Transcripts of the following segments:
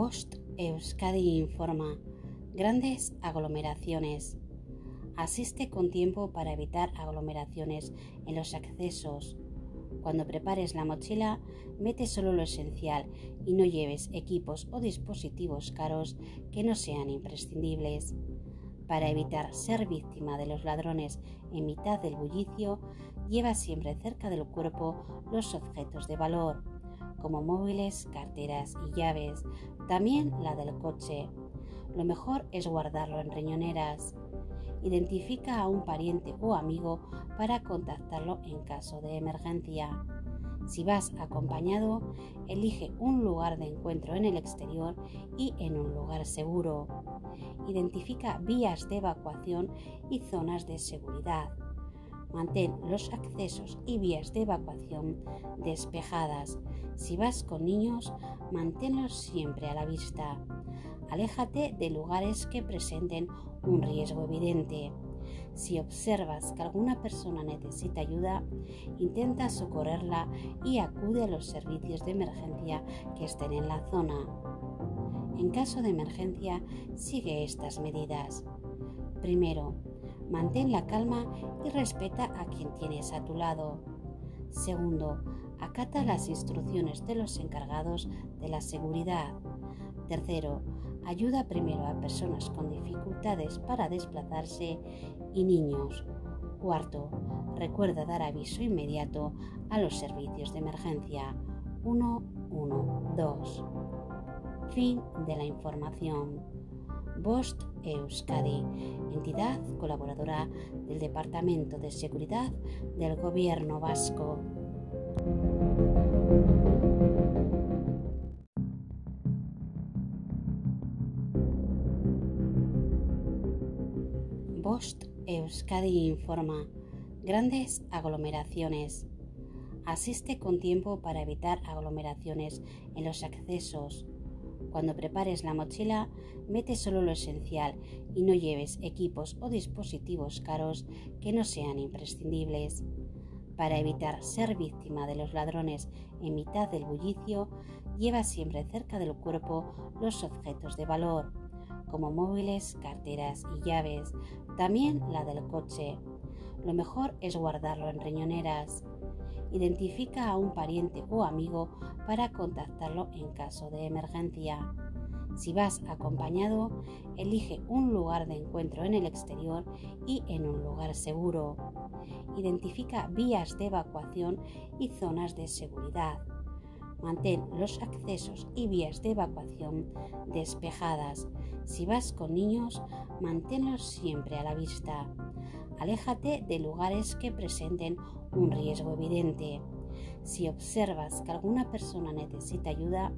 Bost Euskadi informa. Grandes aglomeraciones. Asiste con tiempo para evitar aglomeraciones en los accesos. Cuando prepares la mochila, mete solo lo esencial y no lleves equipos o dispositivos caros que no sean imprescindibles. Para evitar ser víctima de los ladrones en mitad del bullicio, lleva siempre cerca del cuerpo los objetos de valor, como móviles, carteras y llaves, también la del coche. Lo mejor es guardarlo en riñoneras. Identifica a un pariente o amigo para contactarlo en caso de emergencia. Si vas acompañado, elige un lugar de encuentro en el exterior y en un lugar seguro. Identifica vías de evacuación y zonas de seguridad. Mantén los accesos y vías de evacuación despejadas. Si vas con niños, manténlos siempre a la vista. Aléjate de lugares que presenten un riesgo evidente. Si observas que alguna persona necesita ayuda, intenta socorrerla y acude a los servicios de emergencia que estén en la zona. En caso de emergencia, sigue estas medidas. Primero, mantén la calma y respeta a quien tienes a tu lado. Segundo, acata las instrucciones de los encargados de la seguridad. Tercero, ayuda primero a personas con dificultades para desplazarse y niños. Cuarto, recuerda dar aviso inmediato a los servicios de emergencia 112. Fin de la información. Bost Euskadi, entidad colaboradora del Departamento de Seguridad del Gobierno Vasco. Bost Euskadi informa. Grandes aglomeraciones. Asiste con tiempo para evitar aglomeraciones en los accesos cuando prepares la mochila, mete solo lo esencial y no lleves equipos o dispositivos caros que no sean imprescindibles. Para evitar ser víctima de los ladrones en mitad del bullicio, lleva siempre cerca del cuerpo los objetos de valor, como móviles, carteras y llaves, también la del coche. Lo mejor es guardarlo en riñoneras. Identifica a un pariente o amigo para contactarlo en caso de emergencia. Si vas acompañado, elige un lugar de encuentro en el exterior y en un lugar seguro. Identifica vías de evacuación y zonas de seguridad. Mantén los accesos y vías de evacuación despejadas. Si vas con niños, manténlos siempre a la vista. Aléjate de lugares que presenten un riesgo evidente. Si observas que alguna persona necesita ayuda,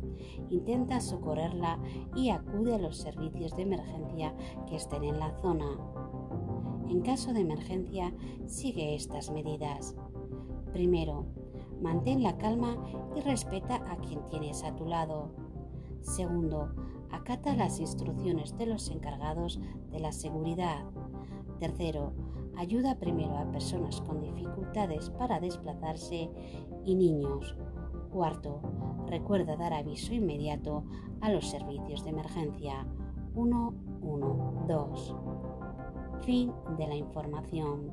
intenta socorrerla y acude a los servicios de emergencia que estén en la zona. En caso de emergencia, sigue estas medidas. Primero, mantén la calma y respeta a quien tienes a tu lado. Segundo, acata las instrucciones de los encargados de la seguridad. Tercero, ayuda primero a personas con dificultades para desplazarse y niños. Cuarto, recuerda dar aviso inmediato a los servicios de emergencia 112. Fin de la información.